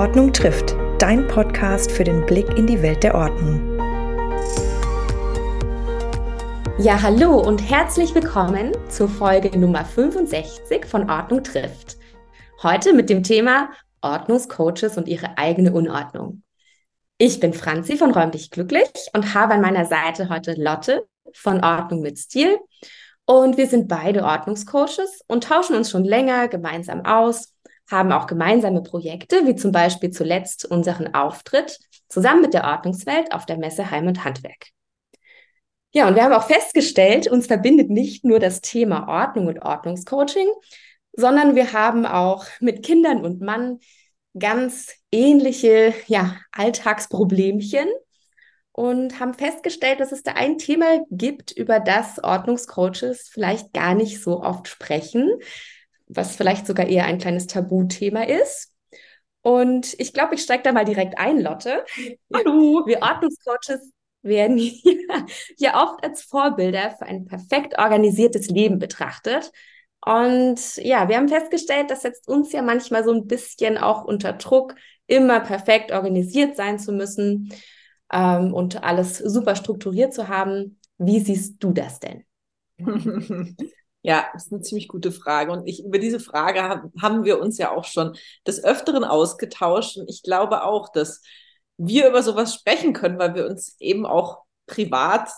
Ordnung trifft, dein Podcast für den Blick in die Welt der Ordnung. Ja, hallo und herzlich willkommen zur Folge Nummer 65 von Ordnung trifft. Heute mit dem Thema Ordnungscoaches und ihre eigene Unordnung. Ich bin Franzi von Räumlich Glücklich und habe an meiner Seite heute Lotte von Ordnung mit Stil. Und wir sind beide Ordnungscoaches und tauschen uns schon länger gemeinsam aus haben auch gemeinsame Projekte, wie zum Beispiel zuletzt unseren Auftritt zusammen mit der Ordnungswelt auf der Messe Heim und Handwerk. Ja, und wir haben auch festgestellt, uns verbindet nicht nur das Thema Ordnung und Ordnungscoaching, sondern wir haben auch mit Kindern und Mann ganz ähnliche ja, Alltagsproblemchen und haben festgestellt, dass es da ein Thema gibt, über das Ordnungscoaches vielleicht gar nicht so oft sprechen, was vielleicht sogar eher ein kleines Tabuthema ist. Und ich glaube, ich steige da mal direkt ein, Lotte. Hallo. Wir Ordnungscoaches werden hier, hier oft als Vorbilder für ein perfekt organisiertes Leben betrachtet. Und ja, wir haben festgestellt, das setzt uns ja manchmal so ein bisschen auch unter Druck, immer perfekt organisiert sein zu müssen ähm, und alles super strukturiert zu haben. Wie siehst du das denn? Ja, das ist eine ziemlich gute Frage. Und ich, über diese Frage haben, wir uns ja auch schon des Öfteren ausgetauscht. Und ich glaube auch, dass wir über sowas sprechen können, weil wir uns eben auch privat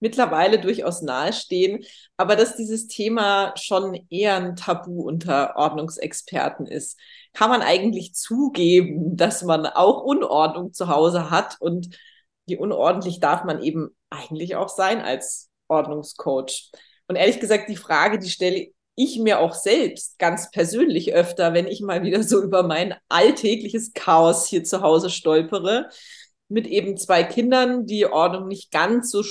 mittlerweile durchaus nahestehen, aber dass dieses Thema schon eher ein Tabu unter Ordnungsexperten ist. Kann man eigentlich zugeben, dass man auch Unordnung zu Hause hat und wie unordentlich darf man eben eigentlich auch sein als Ordnungscoach? Und ehrlich gesagt, die Frage, die stelle ich mir auch selbst ganz persönlich öfter, wenn ich mal wieder so über mein alltägliches Chaos hier zu Hause stolpere, mit eben zwei Kindern, die Ordnung nicht ganz so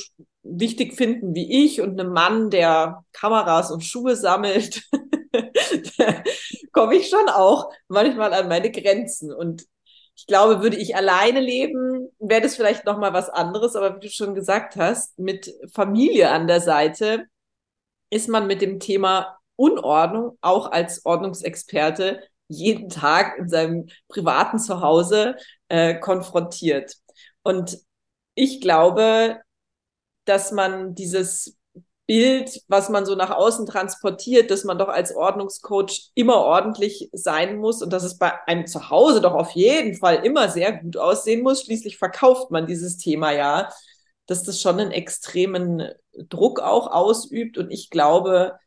wichtig finden wie ich und einem Mann, der Kameras und Schuhe sammelt, komme ich schon auch manchmal an meine Grenzen. Und ich glaube, würde ich alleine leben, wäre das vielleicht noch mal was anderes. Aber wie du schon gesagt hast, mit Familie an der Seite ist man mit dem Thema Unordnung auch als Ordnungsexperte jeden Tag in seinem privaten Zuhause äh, konfrontiert. Und ich glaube, dass man dieses Bild, was man so nach außen transportiert, dass man doch als Ordnungscoach immer ordentlich sein muss und dass es bei einem Zuhause doch auf jeden Fall immer sehr gut aussehen muss. Schließlich verkauft man dieses Thema ja dass das schon einen extremen Druck auch ausübt. Und ich glaube,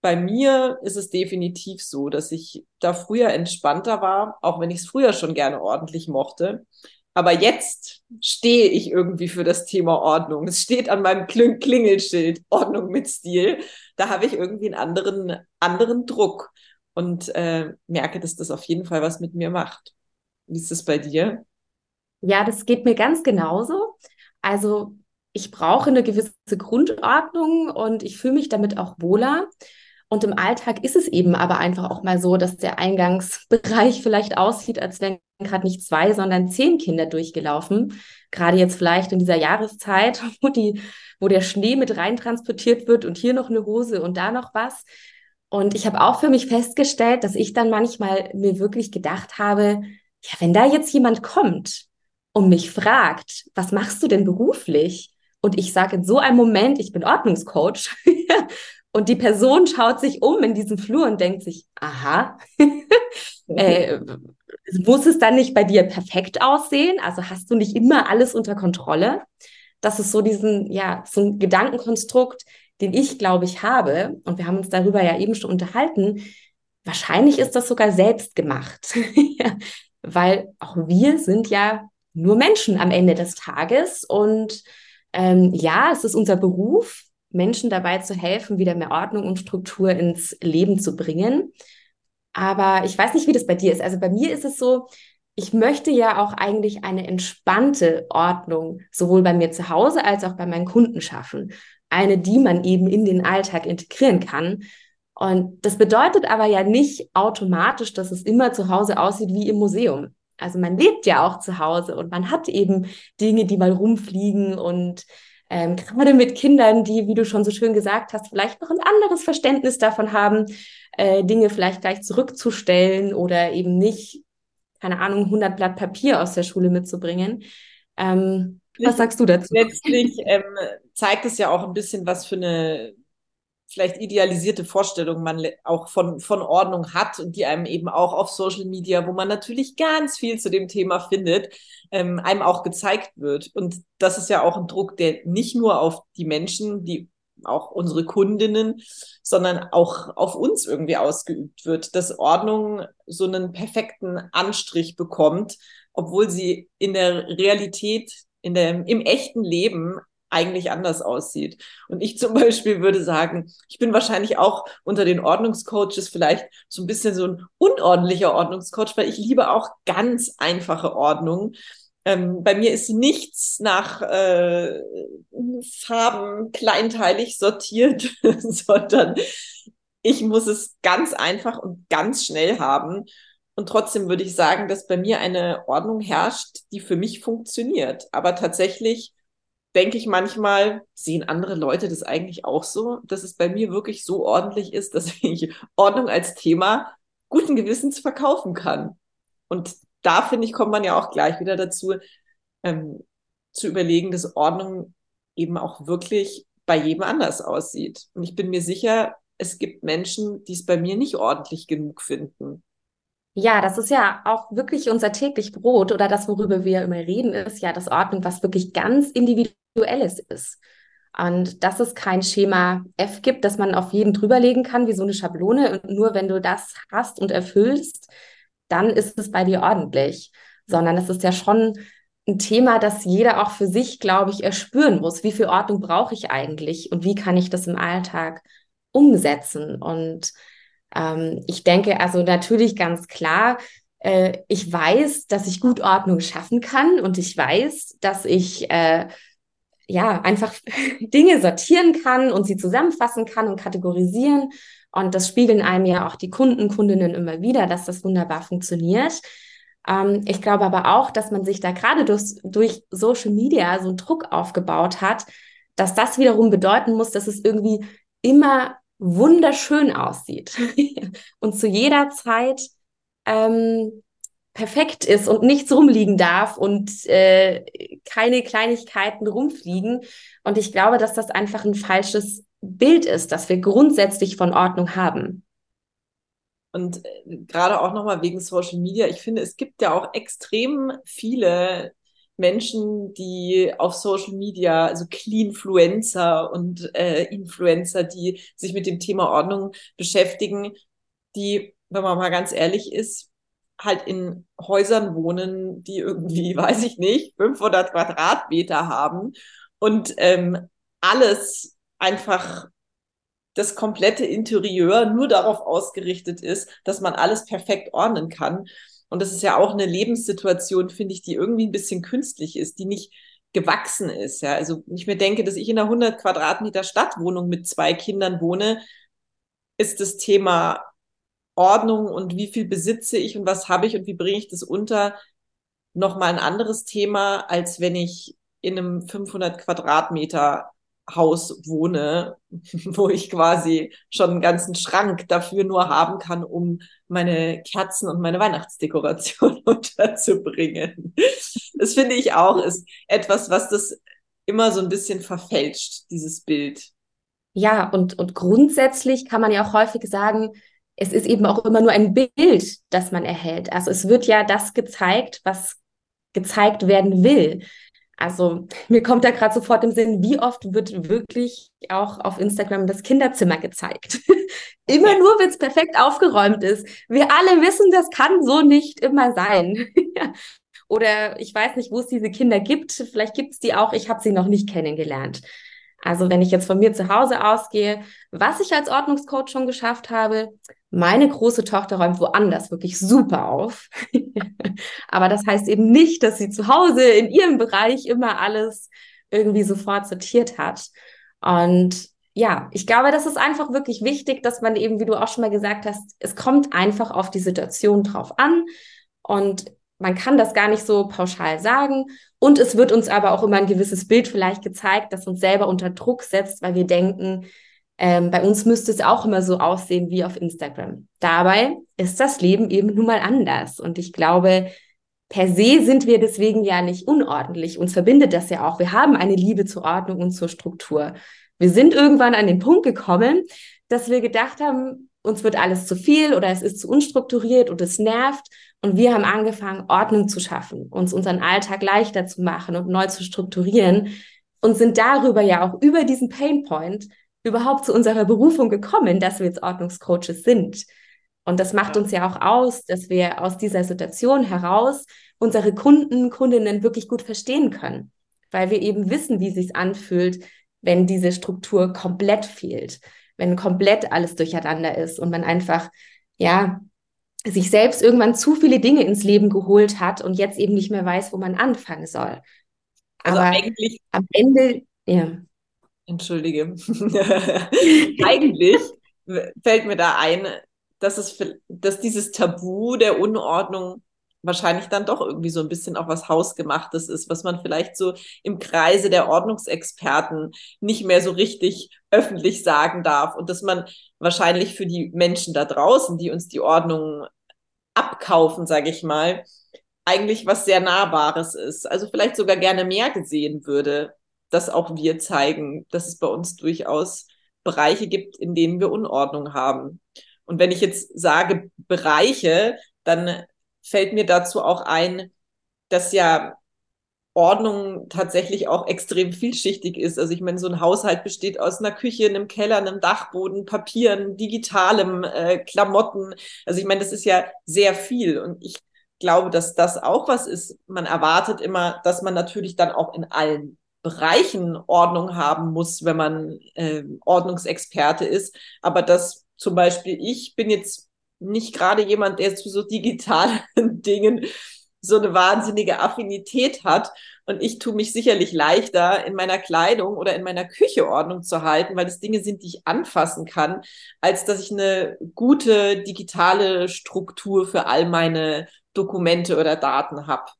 bei mir ist es definitiv so, dass ich da früher entspannter war, auch wenn ich es früher schon gerne ordentlich mochte. Aber jetzt stehe ich irgendwie für das Thema Ordnung. Es steht an meinem Kling Klingelschild Ordnung mit Stil. Da habe ich irgendwie einen anderen, anderen Druck und äh, merke, dass das auf jeden Fall was mit mir macht. Wie ist das bei dir? Ja, das geht mir ganz genauso. Also ich brauche eine gewisse Grundordnung und ich fühle mich damit auch wohler. Und im Alltag ist es eben aber einfach auch mal so, dass der Eingangsbereich vielleicht aussieht, als wären gerade nicht zwei, sondern zehn Kinder durchgelaufen. Gerade jetzt vielleicht in dieser Jahreszeit, wo, die, wo der Schnee mit rein transportiert wird und hier noch eine Hose und da noch was. Und ich habe auch für mich festgestellt, dass ich dann manchmal mir wirklich gedacht habe, ja, wenn da jetzt jemand kommt und mich fragt, was machst du denn beruflich? Und ich sage in so einem Moment, ich bin Ordnungscoach. und die Person schaut sich um in diesem Flur und denkt sich, aha, äh, muss es dann nicht bei dir perfekt aussehen? Also hast du nicht immer alles unter Kontrolle? Das ist so diesen, ja, so ein Gedankenkonstrukt, den ich, glaube ich, habe. Und wir haben uns darüber ja eben schon unterhalten. Wahrscheinlich ist das sogar selbst gemacht. Weil auch wir sind ja nur Menschen am Ende des Tages. Und ähm, ja, es ist unser Beruf, Menschen dabei zu helfen, wieder mehr Ordnung und Struktur ins Leben zu bringen. Aber ich weiß nicht, wie das bei dir ist. Also bei mir ist es so, ich möchte ja auch eigentlich eine entspannte Ordnung sowohl bei mir zu Hause als auch bei meinen Kunden schaffen. Eine, die man eben in den Alltag integrieren kann. Und das bedeutet aber ja nicht automatisch, dass es immer zu Hause aussieht wie im Museum also man lebt ja auch zu Hause und man hat eben Dinge, die mal rumfliegen und ähm, gerade mit Kindern, die, wie du schon so schön gesagt hast, vielleicht noch ein anderes Verständnis davon haben, äh, Dinge vielleicht gleich zurückzustellen oder eben nicht keine Ahnung, 100 Blatt Papier aus der Schule mitzubringen. Ähm, was sagst du dazu? Letztlich ähm, zeigt es ja auch ein bisschen, was für eine vielleicht idealisierte Vorstellung man auch von, von Ordnung hat und die einem eben auch auf Social Media, wo man natürlich ganz viel zu dem Thema findet, ähm, einem auch gezeigt wird. Und das ist ja auch ein Druck, der nicht nur auf die Menschen, die auch unsere Kundinnen, sondern auch auf uns irgendwie ausgeübt wird, dass Ordnung so einen perfekten Anstrich bekommt, obwohl sie in der Realität, in der, im echten Leben eigentlich anders aussieht. Und ich zum Beispiel würde sagen, ich bin wahrscheinlich auch unter den Ordnungscoaches vielleicht so ein bisschen so ein unordentlicher Ordnungscoach, weil ich liebe auch ganz einfache Ordnung. Ähm, bei mir ist nichts nach äh, Farben kleinteilig sortiert, sondern ich muss es ganz einfach und ganz schnell haben. Und trotzdem würde ich sagen, dass bei mir eine Ordnung herrscht, die für mich funktioniert. Aber tatsächlich denke ich manchmal, sehen andere Leute das eigentlich auch so, dass es bei mir wirklich so ordentlich ist, dass ich Ordnung als Thema guten Gewissens verkaufen kann. Und da finde ich, kommt man ja auch gleich wieder dazu, ähm, zu überlegen, dass Ordnung eben auch wirklich bei jedem anders aussieht. Und ich bin mir sicher, es gibt Menschen, die es bei mir nicht ordentlich genug finden. Ja, das ist ja auch wirklich unser täglich Brot oder das, worüber wir immer reden, ist ja das Ordnung, was wirklich ganz individuelles ist. Und dass es kein Schema F gibt, das man auf jeden drüberlegen kann, wie so eine Schablone. Und nur wenn du das hast und erfüllst, dann ist es bei dir ordentlich, sondern es ist ja schon ein Thema, das jeder auch für sich, glaube ich, erspüren muss. Wie viel Ordnung brauche ich eigentlich und wie kann ich das im Alltag umsetzen? Und ähm, ich denke also natürlich ganz klar, äh, ich weiß, dass ich gut Ordnung schaffen kann und ich weiß, dass ich äh, ja einfach Dinge sortieren kann und sie zusammenfassen kann und kategorisieren. Und das spiegeln einem ja auch die Kunden, Kundinnen immer wieder, dass das wunderbar funktioniert. Ähm, ich glaube aber auch, dass man sich da gerade durch, durch Social Media so einen Druck aufgebaut hat, dass das wiederum bedeuten muss, dass es irgendwie immer wunderschön aussieht und zu jeder Zeit ähm, perfekt ist und nichts rumliegen darf und äh, keine Kleinigkeiten rumfliegen. Und ich glaube, dass das einfach ein falsches Bild ist, dass wir grundsätzlich von Ordnung haben. Und äh, gerade auch nochmal wegen Social Media, ich finde, es gibt ja auch extrem viele Menschen, die auf Social Media, also Cleanfluencer und äh, Influencer, die sich mit dem Thema Ordnung beschäftigen, die, wenn man mal ganz ehrlich ist, halt in Häusern wohnen, die irgendwie, weiß ich nicht, 500 Quadratmeter haben und ähm, alles einfach das komplette Interieur nur darauf ausgerichtet ist, dass man alles perfekt ordnen kann. Und das ist ja auch eine Lebenssituation, finde ich, die irgendwie ein bisschen künstlich ist, die nicht gewachsen ist. Ja, also ich mir denke, dass ich in einer 100 Quadratmeter Stadtwohnung mit zwei Kindern wohne, ist das Thema Ordnung und wie viel besitze ich und was habe ich und wie bringe ich das unter nochmal ein anderes Thema, als wenn ich in einem 500 Quadratmeter Haus wohne, wo ich quasi schon einen ganzen Schrank dafür nur haben kann, um meine Kerzen und meine Weihnachtsdekoration unterzubringen. Das finde ich auch ist etwas, was das immer so ein bisschen verfälscht, dieses Bild. Ja, und, und grundsätzlich kann man ja auch häufig sagen, es ist eben auch immer nur ein Bild, das man erhält. Also es wird ja das gezeigt, was gezeigt werden will. Also mir kommt da gerade sofort im Sinn, wie oft wird wirklich auch auf Instagram das Kinderzimmer gezeigt. immer nur, wenn es perfekt aufgeräumt ist. Wir alle wissen, das kann so nicht immer sein. Oder ich weiß nicht, wo es diese Kinder gibt. Vielleicht gibt es die auch. Ich habe sie noch nicht kennengelernt. Also wenn ich jetzt von mir zu Hause ausgehe, was ich als Ordnungscoach schon geschafft habe, meine große Tochter räumt woanders wirklich super auf. Aber das heißt eben nicht, dass sie zu Hause in ihrem Bereich immer alles irgendwie sofort sortiert hat. Und ja, ich glaube, das ist einfach wirklich wichtig, dass man eben, wie du auch schon mal gesagt hast, es kommt einfach auf die Situation drauf an. Und man kann das gar nicht so pauschal sagen. Und es wird uns aber auch immer ein gewisses Bild vielleicht gezeigt, das uns selber unter Druck setzt, weil wir denken, Ähm, bei uns müsste es auch immer so aussehen wie auf Instagram. Dabei ist das Leben eben nun mal anders. Und ich glaube, per se sind wir deswegen ja nicht unordentlich. Uns verbindet das ja auch. Wir haben eine Liebe zur Ordnung und zur Struktur. Wir sind irgendwann an den Punkt gekommen, dass wir gedacht haben, uns wird alles zu viel oder es ist zu unstrukturiert und es nervt. Und wir haben angefangen, Ordnung zu schaffen, uns unseren Alltag leichter zu machen und neu zu strukturieren und sind darüber ja auch über diesen Painpoint überhaupt zu unserer Berufung gekommen, dass wir jetzt Ordnungscoaches sind. Und das macht uns ja auch aus, dass wir aus dieser Situation heraus unsere Kunden, Kundinnen wirklich gut verstehen können, weil wir eben wissen, wie es sich anfühlt, wenn diese Struktur komplett fehlt, wenn komplett alles durcheinander ist und man einfach, ja, sich selbst irgendwann zu viele Dinge ins Leben geholt hat und jetzt eben nicht mehr weiß, wo man anfangen soll. Also Aber eigentlich am Ende, ja. Entschuldige. eigentlich fällt mir da ein, dass es, dass dieses Tabu der Unordnung wahrscheinlich dann doch irgendwie so ein bisschen auch was Hausgemachtes ist, was man vielleicht so im Kreise der Ordnungsexperten nicht mehr so richtig öffentlich sagen darf und dass man wahrscheinlich für die Menschen da draußen, die uns die Ordnung abkaufen, sage ich mal, eigentlich was sehr Nahbares ist. Also vielleicht sogar gerne mehr gesehen würde, dass auch wir zeigen, dass es bei uns durchaus Bereiche gibt, in denen wir Unordnung haben. Und wenn ich jetzt sage Bereiche, dann fällt mir dazu auch ein, dass ja Ordnung tatsächlich auch extrem vielschichtig ist. Also ich meine, so ein Haushalt besteht aus einer Küche, einem Keller, einem Dachboden, Papieren, digitalem, äh, Klamotten. Also ich meine, das ist ja sehr viel. Und ich glaube, dass das auch was ist. Man erwartet immer, dass man natürlich dann auch in allen Bereichen Ordnung haben muss, wenn man äh, Ordnungsexperte ist. Aber dass zum Beispiel ich bin jetzt nicht gerade jemand, der zu so digitalen Dingen so eine wahnsinnige Affinität hat. Und ich tue mich sicherlich leichter, in meiner Kleidung oder in meiner Küche Ordnung zu halten, weil das Dinge sind, die ich anfassen kann, als dass ich eine gute digitale Struktur für all meine Dokumente oder Daten habe.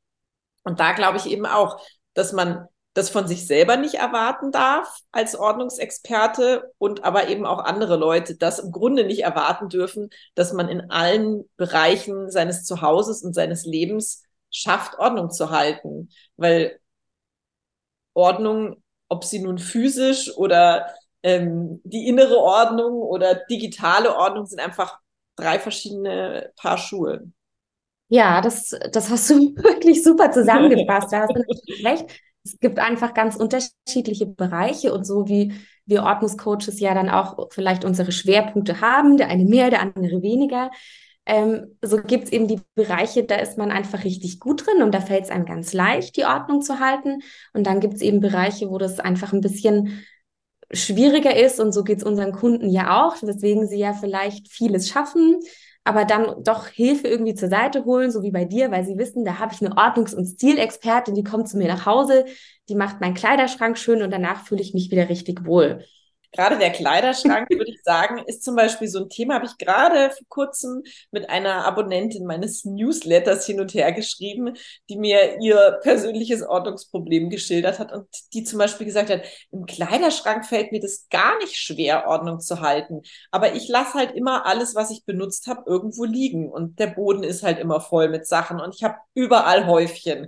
Und da glaube ich eben auch, dass man das von sich selber nicht erwarten darf als Ordnungsexperte und aber eben auch andere Leute das im Grunde nicht erwarten dürfen, dass man in allen Bereichen seines Zuhauses und seines Lebens schafft, Ordnung zu halten. Weil Ordnung, ob sie nun physisch oder ähm, die innere Ordnung oder digitale Ordnung sind einfach drei verschiedene Paar Schuhe. Ja, das, das hast du wirklich super zusammengefasst. Da hast du recht es gibt einfach ganz unterschiedliche Bereiche und so wie wir Ordnungscoaches ja dann auch vielleicht unsere Schwerpunkte haben, der eine mehr, der andere weniger. Ähm, so gibt es eben die Bereiche, da ist man einfach richtig gut drin und da fällt es einem ganz leicht, die Ordnung zu halten. Und dann gibt es eben Bereiche, wo das einfach ein bisschen schwieriger ist und so geht es unseren Kunden ja auch, weswegen sie ja vielleicht vieles schaffen, aber dann doch Hilfe irgendwie zur Seite holen, so wie bei dir, weil sie wissen, da habe ich eine Ordnungs- und Stilexpertin, die kommt zu mir nach Hause, die macht meinen Kleiderschrank schön und danach fühle ich mich wieder richtig wohl. Gerade der Kleiderschrank, würde ich sagen, ist zum Beispiel so ein Thema, habe ich gerade vor kurzem mit einer Abonnentin meines Newsletters hin und her geschrieben, die mir ihr persönliches Ordnungsproblem geschildert hat und die zum Beispiel gesagt hat, im Kleiderschrank fällt mir das gar nicht schwer, Ordnung zu halten. Aber ich lasse halt immer alles, was ich benutzt habe, irgendwo liegen und der Boden ist halt immer voll mit Sachen und ich habe überall Häufchen.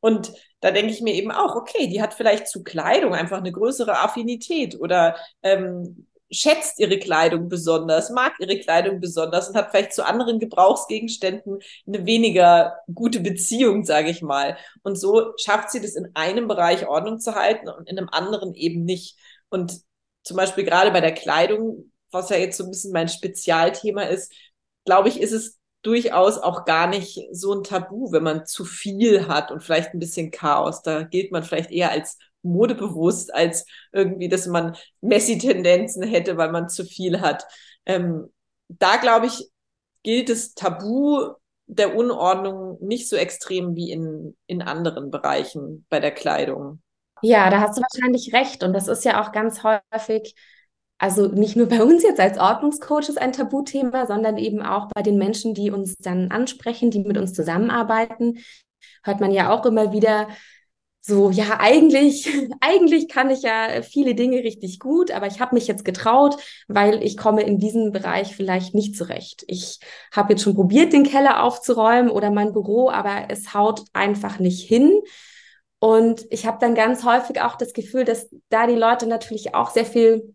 Und da denke ich mir eben auch, okay, die hat vielleicht zu Kleidung einfach eine größere Affinität oder ähm, schätzt ihre Kleidung besonders, mag ihre Kleidung besonders und hat vielleicht zu anderen Gebrauchsgegenständen eine weniger gute Beziehung, sage ich mal. Und so schafft sie das in einem Bereich Ordnung zu halten und in einem anderen eben nicht. Und zum Beispiel gerade bei der Kleidung, was ja jetzt so ein bisschen mein Spezialthema ist, glaube ich, ist es durchaus auch gar nicht so ein Tabu, wenn man zu viel hat und vielleicht ein bisschen Chaos. Da gilt man vielleicht eher als modebewusst, als irgendwie, dass man Messi-Tendenzen hätte, weil man zu viel hat. Ähm, da glaube ich, gilt das Tabu der Unordnung nicht so extrem wie in, in anderen Bereichen bei der Kleidung. Ja, da hast du wahrscheinlich recht. Und das ist ja auch ganz häufig also nicht nur bei uns jetzt als Ordnungscoaches ein Tabuthema, sondern eben auch bei den Menschen, die uns dann ansprechen, die mit uns zusammenarbeiten, hört man ja auch immer wieder so, ja, eigentlich, eigentlich kann ich ja viele Dinge richtig gut, aber ich habe mich jetzt getraut, weil ich komme in diesem Bereich vielleicht nicht zurecht. Ich habe jetzt schon probiert, den Keller aufzuräumen oder mein Büro, aber es haut einfach nicht hin. Und ich habe dann ganz häufig auch das Gefühl, dass da die Leute natürlich auch sehr viel,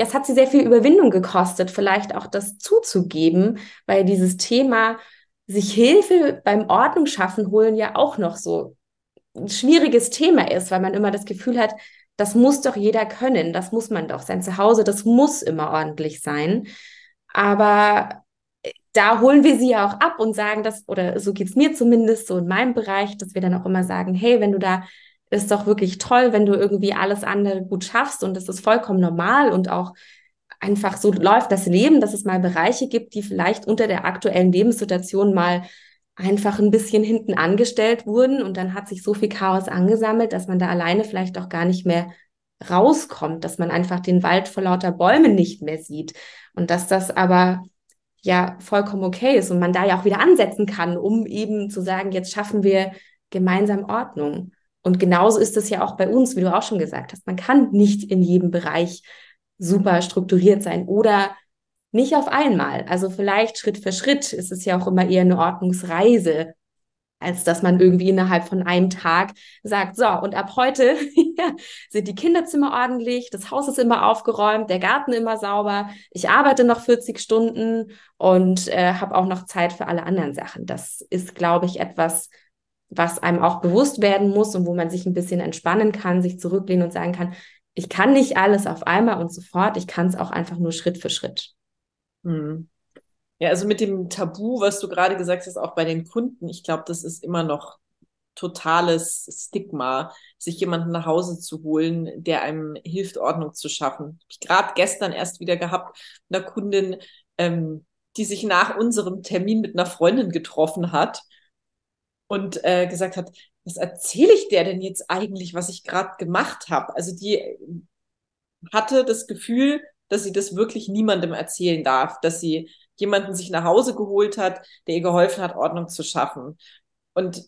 ja, es hat sie sehr viel Überwindung gekostet, vielleicht auch das zuzugeben, weil dieses Thema sich Hilfe beim Ordnung schaffen holen ja auch noch so ein schwieriges Thema ist, weil man immer das Gefühl hat, das muss doch jeder können, das muss man doch. Sein Zuhause, das muss immer ordentlich sein. Aber äh, da holen wir sie ja auch ab und sagen das, oder so geht es mir zumindest so in meinem Bereich, dass wir dann auch immer sagen, hey, wenn du da, ist doch wirklich toll, wenn du irgendwie alles andere gut schaffst und das ist vollkommen normal und auch einfach so läuft das Leben, dass es mal Bereiche gibt, die vielleicht unter der aktuellen Lebenssituation mal einfach ein bisschen hinten angestellt wurden und dann hat sich so viel Chaos angesammelt, dass man da alleine vielleicht auch gar nicht mehr rauskommt, dass man einfach den Wald vor lauter Bäumen nicht mehr sieht und dass das aber ja vollkommen okay ist und man da ja auch wieder ansetzen kann, um eben zu sagen, jetzt schaffen wir gemeinsam Ordnung. Und genauso ist es ja auch bei uns, wie du auch schon gesagt hast. Man kann nicht in jedem Bereich super strukturiert sein oder nicht auf einmal. Also vielleicht Schritt für Schritt ist es ja auch immer eher eine Ordnungsreise, als dass man irgendwie innerhalb von einem Tag sagt, so, und ab heute sind die Kinderzimmer ordentlich, das Haus ist immer aufgeräumt, der Garten immer sauber, ich arbeite noch 40 Stunden und äh, habe auch noch Zeit für alle anderen Sachen. Das ist, glaube ich, etwas, was einem auch bewusst werden muss und wo man sich ein bisschen entspannen kann, sich zurücklehnen und sagen kann, ich kann nicht alles auf einmal und sofort, ich kann es auch einfach nur Schritt für Schritt. Hm. Ja, also mit dem Tabu, was du gerade gesagt hast, auch bei den Kunden, ich glaube, das ist immer noch totales Stigma, sich jemanden nach Hause zu holen, der einem hilft, Ordnung zu schaffen. Ich gerade gestern erst wieder gehabt, eine Kundin, ähm, die sich nach unserem Termin mit einer Freundin getroffen hat und äh, gesagt hat, was erzähle ich der denn jetzt eigentlich, was ich gerade gemacht habe? Also die hatte das Gefühl, dass sie das wirklich niemandem erzählen darf, dass sie jemanden sich nach Hause geholt hat, der ihr geholfen hat, Ordnung zu schaffen. Und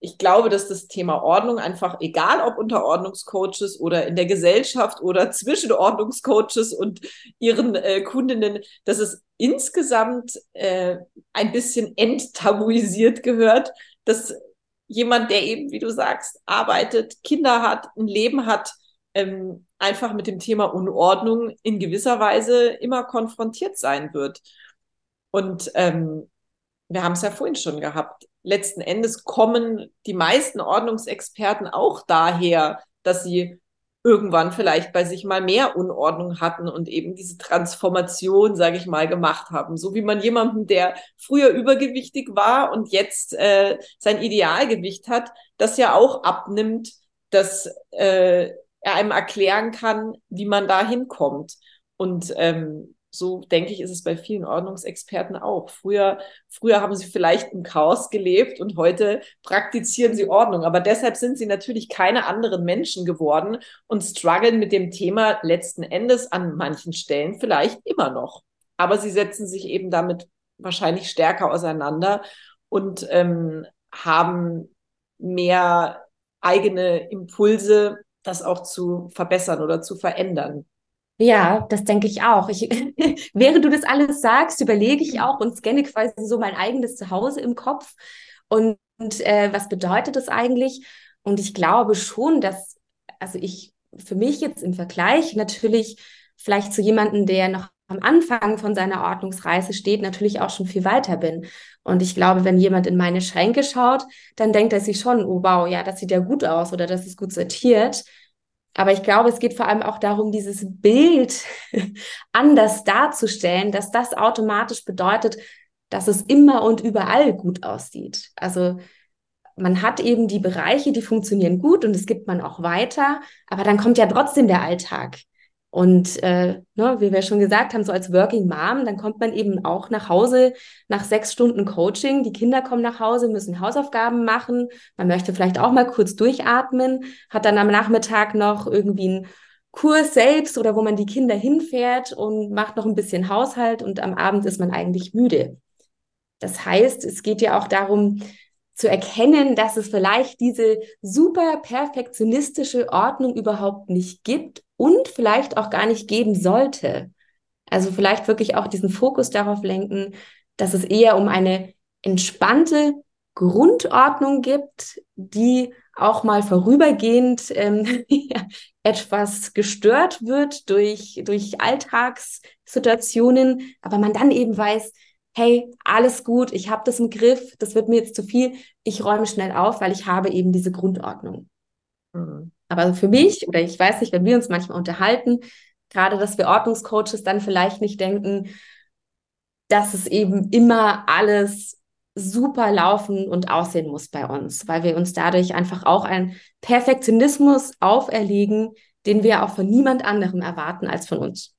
ich glaube, dass das Thema Ordnung einfach, egal ob unter Ordnungscoaches oder in der Gesellschaft oder zwischen Ordnungscoaches und ihren äh, Kundinnen, dass es insgesamt äh, ein bisschen enttabuisiert gehört, dass jemand, der eben, wie du sagst, arbeitet, Kinder hat, ein Leben hat, ähm, einfach mit dem Thema Unordnung in gewisser Weise immer konfrontiert sein wird. Und ähm, wir haben es ja vorhin schon gehabt. Letzten Endes kommen die meisten Ordnungsexperten auch daher, dass sie irgendwann vielleicht bei sich mal mehr Unordnung hatten und eben diese Transformation, sage ich mal, gemacht haben. So wie man jemanden, der früher übergewichtig war und jetzt äh, sein Idealgewicht hat, das ja auch abnimmt, dass äh, er einem erklären kann, wie man da hinkommt. Und ähm, so denke ich, ist es bei vielen Ordnungsexperten auch. Früher, früher haben sie vielleicht im Chaos gelebt und heute praktizieren sie Ordnung. Aber deshalb sind sie natürlich keine anderen Menschen geworden und strugglen mit dem Thema letzten Endes an manchen Stellen vielleicht immer noch. Aber sie setzen sich eben damit wahrscheinlich stärker auseinander und ähm, haben mehr eigene Impulse, das auch zu verbessern oder zu verändern. Ja, das denke ich auch. Ich, während du das alles sagst, überlege ich auch und scanne quasi so mein eigenes Zuhause im Kopf. Und, und äh, was bedeutet das eigentlich? Und ich glaube schon, dass, also ich für mich jetzt im Vergleich natürlich vielleicht zu jemandem, der noch am Anfang von seiner Ordnungsreise steht, natürlich auch schon viel weiter bin. Und ich glaube, wenn jemand in meine Schränke schaut, dann denkt er sich schon, oh wow, ja, das sieht ja gut aus oder das ist gut sortiert. Aber ich glaube, es geht vor allem auch darum, dieses Bild anders darzustellen, dass das automatisch bedeutet, dass es immer und überall gut aussieht. Also man hat eben die Bereiche, die funktionieren gut und es gibt man auch weiter, aber dann kommt ja trotzdem der Alltag. Und äh, ne, wie wir schon gesagt haben, so als Working Mom, dann kommt man eben auch nach Hause nach sechs Stunden Coaching. Die Kinder kommen nach Hause, müssen Hausaufgaben machen. Man möchte vielleicht auch mal kurz durchatmen, hat dann am Nachmittag noch irgendwie einen Kurs selbst oder wo man die Kinder hinfährt und macht noch ein bisschen Haushalt und am Abend ist man eigentlich müde. Das heißt, es geht ja auch darum, zu erkennen, dass es vielleicht diese super perfektionistische Ordnung überhaupt nicht gibt und vielleicht auch gar nicht geben sollte. Also vielleicht wirklich auch diesen Fokus darauf lenken, dass es eher um eine entspannte Grundordnung gibt, die auch mal vorübergehend ähm, etwas gestört wird durch, durch Alltagssituationen, aber man dann eben weiß, hey, alles gut, ich habe das im Griff, das wird mir jetzt zu viel, ich räume schnell auf, weil ich habe eben diese Grundordnung. Mhm. Aber für mich, oder ich weiß nicht, wenn wir uns manchmal unterhalten, gerade, dass wir Ordnungscoaches dann vielleicht nicht denken, dass es eben immer alles super laufen und aussehen muss bei uns, weil wir uns dadurch einfach auch einen Perfektionismus auferlegen, den wir auch von niemand anderem erwarten als von uns.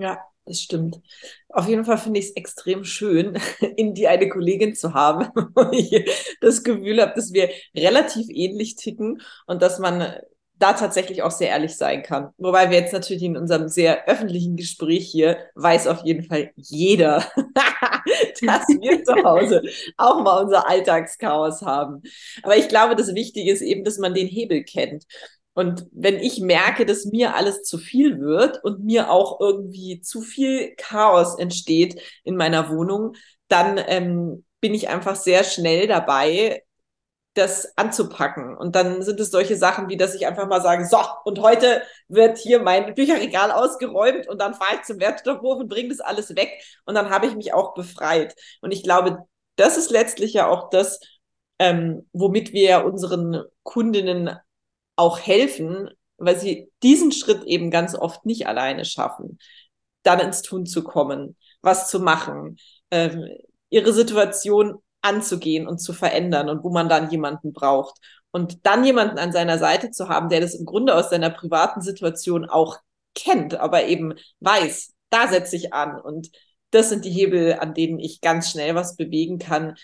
Ja, das stimmt. Auf jeden Fall finde ich es extrem schön, in die eine Kollegin zu haben, wo ich das Gefühl habe, dass wir relativ ähnlich ticken und dass man da tatsächlich auch sehr ehrlich sein kann. Wobei wir jetzt natürlich in unserem sehr öffentlichen Gespräch hier weiß auf jeden Fall jeder, dass wir zu Hause auch mal unser Alltagschaos haben. Aber ich glaube, das Wichtige ist eben, dass man den Hebel kennt. Und wenn ich merke, dass mir alles zu viel wird und mir auch irgendwie zu viel Chaos entsteht in meiner Wohnung, dann ähm, bin ich einfach sehr schnell dabei, das anzupacken. Und dann sind es solche Sachen, wie dass ich einfach mal sage, so, und heute wird hier mein Bücherregal ausgeräumt und dann fahre ich zum Wertstoffhof und bringe das alles weg und dann habe ich mich auch befreit. Und ich glaube, das ist letztlich ja auch das, ähm, womit wir unseren Kundinnen auch helfen, weil sie diesen Schritt eben ganz oft nicht alleine schaffen, dann ins Tun zu kommen, was zu machen, ähm, ihre Situation anzugehen und zu verändern und wo man dann jemanden braucht. Und dann jemanden an seiner Seite zu haben, der das im Grunde aus seiner privaten Situation auch kennt, aber eben weiß, da setze ich an. Und das sind die Hebel, an denen ich ganz schnell was bewegen kann,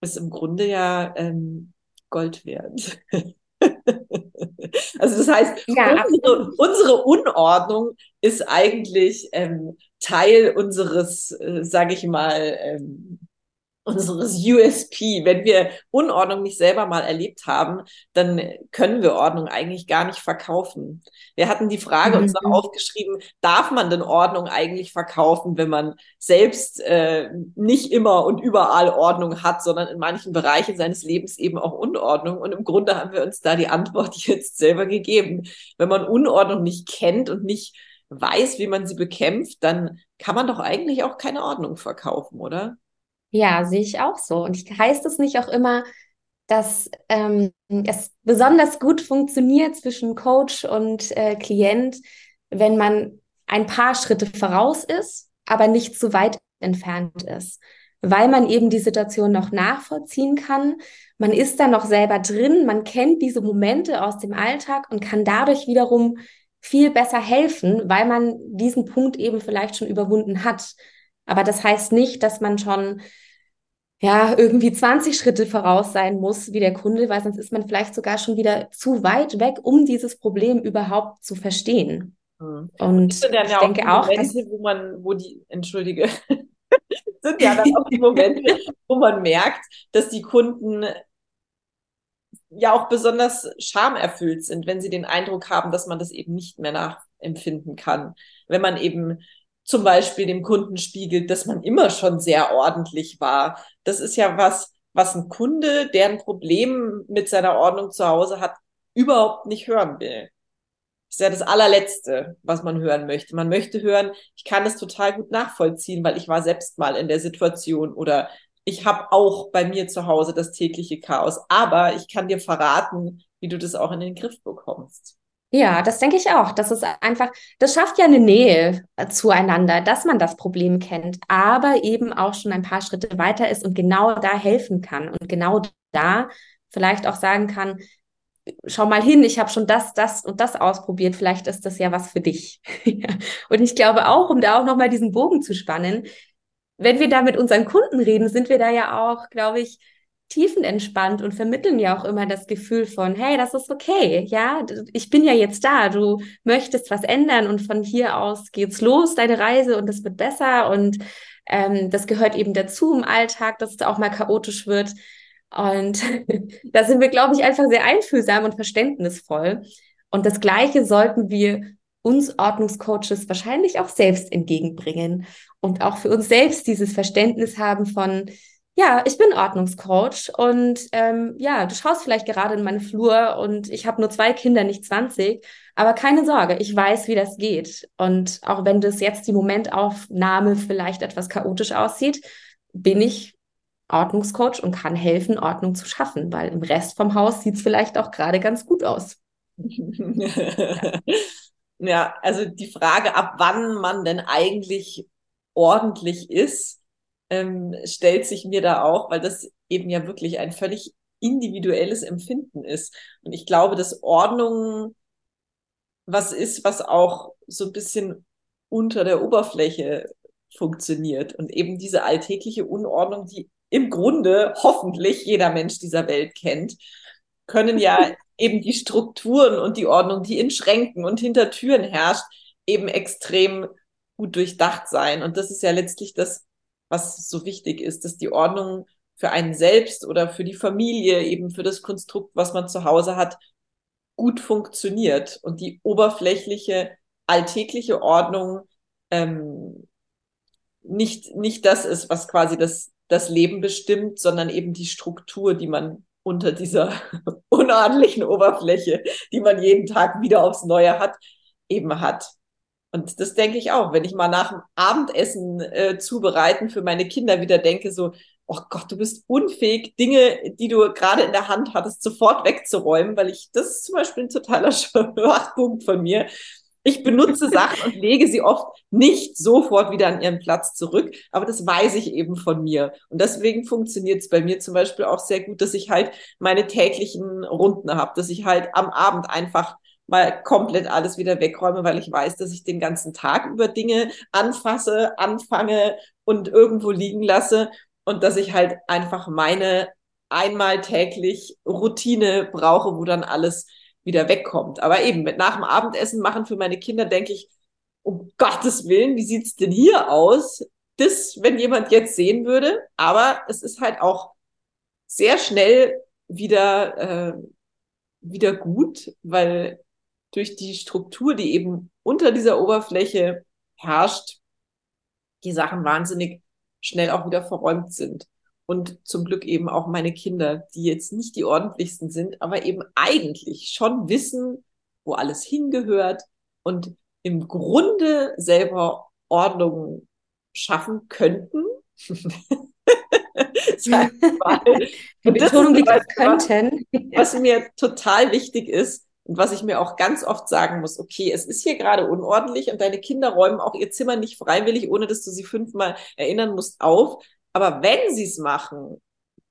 ist im Grunde ja ähm, Gold wert. also das heißt, ja, unsere, unsere, Unordnung ist eigentlich ähm, Teil unseres, äh, sage ich mal, ähm, unseres USP. Wenn wir Unordnung nicht selber mal erlebt haben, dann können wir Ordnung eigentlich gar nicht verkaufen. Wir hatten die Frage mhm. uns noch aufgeschrieben, darf man denn Ordnung eigentlich verkaufen, wenn man selbst äh, nicht immer und überall Ordnung hat, sondern in manchen Bereichen seines Lebens eben auch Unordnung. Und im Grunde haben wir uns da die Antwort jetzt selber gegeben. Wenn man Unordnung nicht kennt und nicht weiß, wie man sie bekämpft, dann kann man doch eigentlich auch keine Ordnung verkaufen, oder? Ja, sehe ich auch so. Und ich, heißt es nicht auch immer, dass ähm, es besonders gut funktioniert zwischen Coach und äh, Klient, wenn man ein paar Schritte voraus ist, aber nicht zu weit entfernt ist, weil man eben die Situation noch nachvollziehen kann. Man ist da noch selber drin, man kennt diese Momente aus dem Alltag und kann dadurch wiederum viel besser helfen, weil man diesen Punkt eben vielleicht schon überwunden hat. Aber das heißt nicht, dass man schon ja, irgendwie 20 Schritte voraus sein muss wie der Kunde, weil sonst ist man vielleicht sogar schon wieder zu weit weg, um dieses Problem überhaupt zu verstehen. Mhm. Und ich ja denke auch, Momente, dass, wo man, wo die, entschuldige, sind ja dann auch die Momente, wo man merkt, dass die Kunden ja auch besonders schamerfüllt sind, wenn sie den Eindruck haben, dass man das eben nicht mehr nachempfinden kann. Wenn man eben zum Beispiel dem Kunden spiegelt, dass man immer schon sehr ordentlich war. Das ist ja was, was ein Kunde, der ein Problem mit seiner Ordnung zu Hause hat, überhaupt nicht hören will. Das ist ja das allerletzte, was man hören möchte. Man möchte hören, ich kann das total gut nachvollziehen, weil ich war selbst mal in der Situation oder ich habe auch bei mir zu Hause das tägliche Chaos. Aber ich kann dir verraten, wie du das auch in den Griff bekommst. Ja, das denke ich auch. Das ist einfach, das schafft ja eine Nähe äh, zueinander, dass man das Problem kennt, aber eben auch schon ein paar Schritte weiter ist und genau da helfen kann und genau da vielleicht auch sagen kann, schau mal hin, ich habe schon das, das und das ausprobiert, vielleicht ist das ja was für dich. und ich glaube auch, um da auch nochmal diesen Bogen zu spannen, wenn wir da mit unseren Kunden reden, sind wir da ja auch, glaube ich, tiefenentspannt und vermitteln ja auch immer das Gefühl von, hey, das ist okay, ja, ich bin ja jetzt da, du möchtest was ändern und von hier aus geht's los, deine Reise und es wird besser und ähm, das gehört eben dazu im Alltag, dass es auch mal chaotisch wird. Und da sind wir, glaube ich, einfach sehr einfühlsam und verständnisvoll. Und das Gleiche sollten wir uns Ordnungscoaches wahrscheinlich auch selbst entgegenbringen und auch für uns selbst dieses Verständnis haben von, ja, ich bin Ordnungscoach und ähm, ja, du schaust vielleicht gerade in meine Flur und ich habe nur zwei Kinder, nicht 20, aber keine Sorge, ich weiß, wie das geht. Und auch wenn das jetzt die Momentaufnahme vielleicht etwas chaotisch aussieht, bin ich Ordnungscoach und kann helfen, Ordnung zu schaffen, weil im Rest vom Haus sieht es vielleicht auch gerade ganz gut aus. ja, also die Frage, ab wann man denn eigentlich ordentlich ist, ähm, stellt sich mir da auch, weil das eben ja wirklich ein völlig individuelles Empfinden ist. Und ich glaube, dass Ordnung was ist, was auch so ein bisschen unter der Oberfläche funktioniert. Und eben diese alltägliche Unordnung, die im Grunde hoffentlich jeder Mensch dieser Welt kennt, können ja eben die Strukturen und die Ordnung, die in Schränken und hinter Türen herrscht, eben extrem gut durchdacht sein. Und das ist ja letztlich das, was so wichtig ist, dass die Ordnung für einen selbst oder für die Familie, eben für das Konstrukt, was man zu Hause hat, gut funktioniert und die oberflächliche, alltägliche Ordnung ähm, nicht, nicht das ist, was quasi das das Leben bestimmt, sondern eben die Struktur, die man unter dieser unordentlichen Oberfläche, die man jeden Tag wieder aufs Neue hat, eben hat. Und das denke ich auch, wenn ich mal nach dem Abendessen äh, zubereiten für meine Kinder wieder denke, so, oh Gott, du bist unfähig, Dinge, die du gerade in der Hand hattest, sofort wegzuräumen, weil ich, das ist zum Beispiel ein totaler Schwachpunkt von mir. Ich benutze Sachen und lege sie oft nicht sofort wieder an ihren Platz zurück, aber das weiß ich eben von mir. Und deswegen funktioniert es bei mir zum Beispiel auch sehr gut, dass ich halt meine täglichen Runden habe, dass ich halt am Abend einfach mal komplett alles wieder wegräume, weil ich weiß, dass ich den ganzen Tag über Dinge anfasse, anfange und irgendwo liegen lasse und dass ich halt einfach meine einmal täglich Routine brauche, wo dann alles wieder wegkommt. Aber eben, mit nach dem Abendessen machen für meine Kinder, denke ich, um Gottes Willen, wie sieht's denn hier aus? Das, wenn jemand jetzt sehen würde. Aber es ist halt auch sehr schnell wieder, äh, wieder gut, weil durch die Struktur, die eben unter dieser Oberfläche herrscht, die Sachen wahnsinnig schnell auch wieder verräumt sind und zum Glück eben auch meine Kinder, die jetzt nicht die ordentlichsten sind, aber eben eigentlich schon wissen, wo alles hingehört und im Grunde selber Ordnung schaffen könnten. Die Betonung liegt auf könnten. Was mir total wichtig ist und was ich mir auch ganz oft sagen muss, okay, es ist hier gerade unordentlich und deine Kinder räumen auch ihr Zimmer nicht freiwillig, ohne dass du sie fünfmal erinnern musst, auf. Aber wenn sie es machen,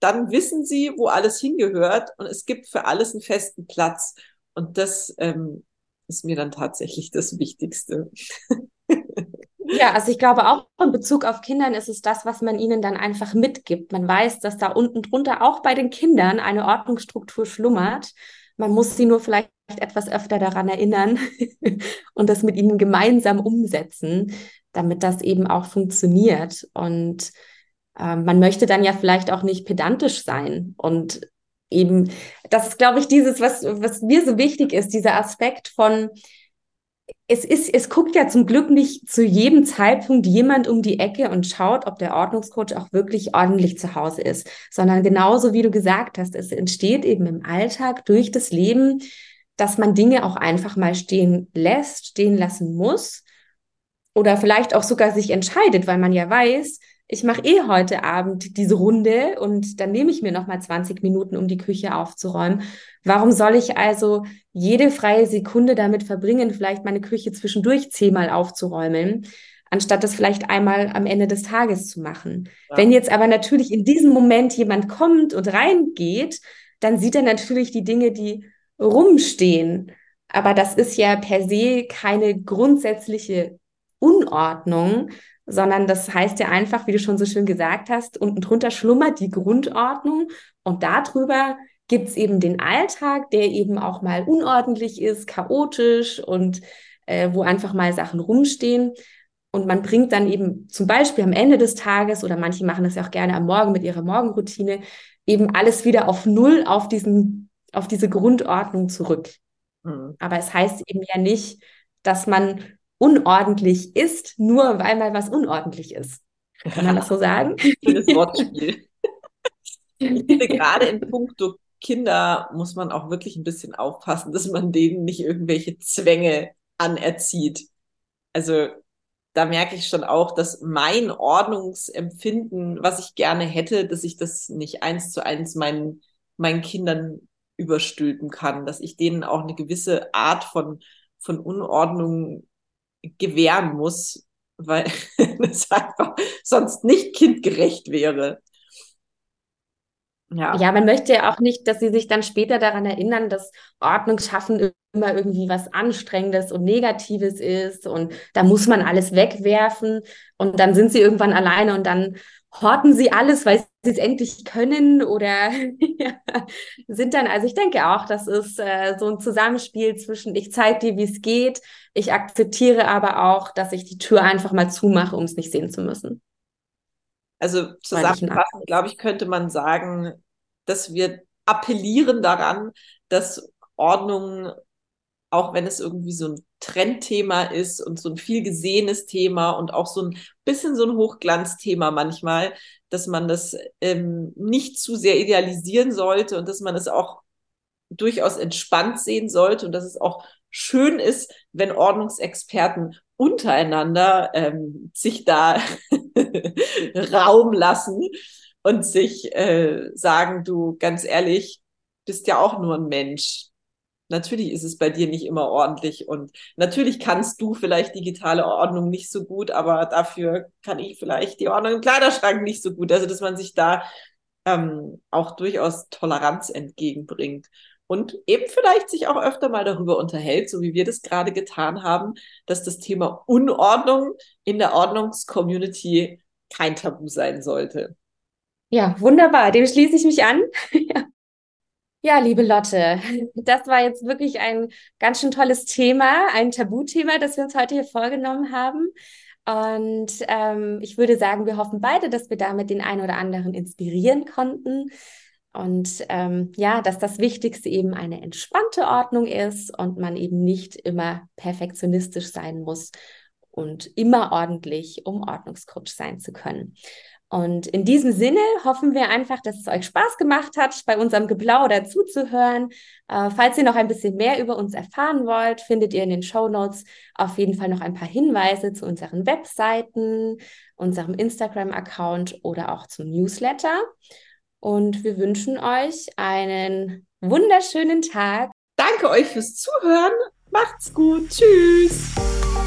dann wissen sie, wo alles hingehört und es gibt für alles einen festen Platz. Und das ähm, ist mir dann tatsächlich das Wichtigste. Ja, also ich glaube auch in Bezug auf Kindern ist es das, was man ihnen dann einfach mitgibt. Man weiß, dass da unten drunter auch bei den Kindern eine Ordnungsstruktur schlummert. Man muss sie nur vielleicht etwas öfter daran erinnern und das mit ihnen gemeinsam umsetzen, damit das eben auch funktioniert. Und ähm, man möchte dann ja vielleicht auch nicht pedantisch sein und eben, das ist, glaube ich, dieses, was, was mir so wichtig ist, dieser Aspekt von, es ist, es guckt ja zum Glück nicht zu jedem Zeitpunkt jemand um die Ecke und schaut, ob der Ordnungscoach auch wirklich ordentlich zu Hause ist, sondern genauso wie du gesagt hast, es entsteht eben im Alltag durch das Leben, dass man Dinge auch einfach mal stehen lässt, stehen lassen muss oder vielleicht auch sogar sich entscheidet, weil man ja weiß, ich mache eh heute Abend diese Runde und dann nehme ich mir noch mal 20 Minuten, um die Küche aufzuräumen. Warum soll ich also jede freie Sekunde damit verbringen, vielleicht meine Küche zwischendurch zehnmal aufzuräumen, anstatt das vielleicht einmal am Ende des Tages zu machen? Ja. Wenn jetzt aber natürlich in diesem Moment jemand kommt und reingeht, dann sieht er natürlich die Dinge, die rumstehen. Aber das ist ja per se keine grundsätzliche Unordnung, sondern das heißt ja einfach, wie du schon so schön gesagt hast, unten drunter schlummert die Grundordnung und darüber gibt es eben den Alltag, der eben auch mal unordentlich ist, chaotisch und äh, wo einfach mal Sachen rumstehen. Und man bringt dann eben zum Beispiel am Ende des Tages oder manche machen das ja auch gerne am Morgen mit ihrer Morgenroutine eben alles wieder auf Null auf diesen, auf diese Grundordnung zurück. Mhm. Aber es heißt eben ja nicht, dass man unordentlich ist, nur weil mal was unordentlich ist. Kann man das so sagen? Schönes Wortspiel. Ich finde, gerade in puncto Kinder muss man auch wirklich ein bisschen aufpassen, dass man denen nicht irgendwelche Zwänge anerzieht. Also da merke ich schon auch, dass mein Ordnungsempfinden, was ich gerne hätte, dass ich das nicht eins zu eins meinen, meinen Kindern überstülpen kann, dass ich denen auch eine gewisse Art von, von Unordnung gewähren muss, weil es einfach sonst nicht kindgerecht wäre. Ja. ja, man möchte ja auch nicht, dass sie sich dann später daran erinnern, dass Ordnung schaffen immer irgendwie was Anstrengendes und Negatives ist und da muss man alles wegwerfen und dann sind sie irgendwann alleine und dann horten sie alles, weil sie es endlich können oder ja, sind dann, also ich denke auch, das ist äh, so ein Zusammenspiel zwischen, ich zeige dir, wie es geht, ich akzeptiere aber auch, dass ich die Tür einfach mal zumache, um es nicht sehen zu müssen. Also zusammenfassend, glaube ich, könnte man sagen, dass wir appellieren daran, dass Ordnung, auch wenn es irgendwie so ein Trendthema ist und so ein viel gesehenes Thema und auch so ein bisschen so ein Hochglanzthema manchmal, dass man das ähm, nicht zu sehr idealisieren sollte und dass man es auch durchaus entspannt sehen sollte und dass es auch schön ist, wenn Ordnungsexperten untereinander ähm, sich da Raum lassen und sich äh, sagen, du ganz ehrlich, bist ja auch nur ein Mensch. Natürlich ist es bei dir nicht immer ordentlich und natürlich kannst du vielleicht digitale Ordnung nicht so gut, aber dafür kann ich vielleicht die Ordnung im Kleiderschrank nicht so gut. Also dass man sich da ähm, auch durchaus Toleranz entgegenbringt und eben vielleicht sich auch öfter mal darüber unterhält, so wie wir das gerade getan haben, dass das Thema Unordnung in der Ordnungscommunity kein Tabu sein sollte. Ja, wunderbar, dem schließe ich mich an. ja. liebe Lotte, das war jetzt wirklich ein ganz schön tolles Thema, ein Tabuthema, das wir uns heute hier vorgenommen haben. Und ähm, ich würde sagen, wir hoffen beide, dass wir damit den einen oder anderen inspirieren konnten. Und ähm, ja, dass das Wichtigste eben eine entspannte Ordnung ist und man eben nicht immer perfektionistisch sein muss und immer ordentlich, um Ordnungscoach sein zu können. Und in diesem Sinne hoffen wir einfach, dass es euch Spaß gemacht hat, bei unserem Geplauder zuzuhören. Äh, falls ihr noch ein bisschen mehr über uns erfahren wollt, findet ihr in den Show Notes auf jeden Fall noch ein paar Hinweise zu unseren Webseiten, unserem Instagram-Account oder auch zum Newsletter. Und wir wünschen euch einen wunderschönen Tag. Danke euch fürs Zuhören. Macht's gut. Tschüss.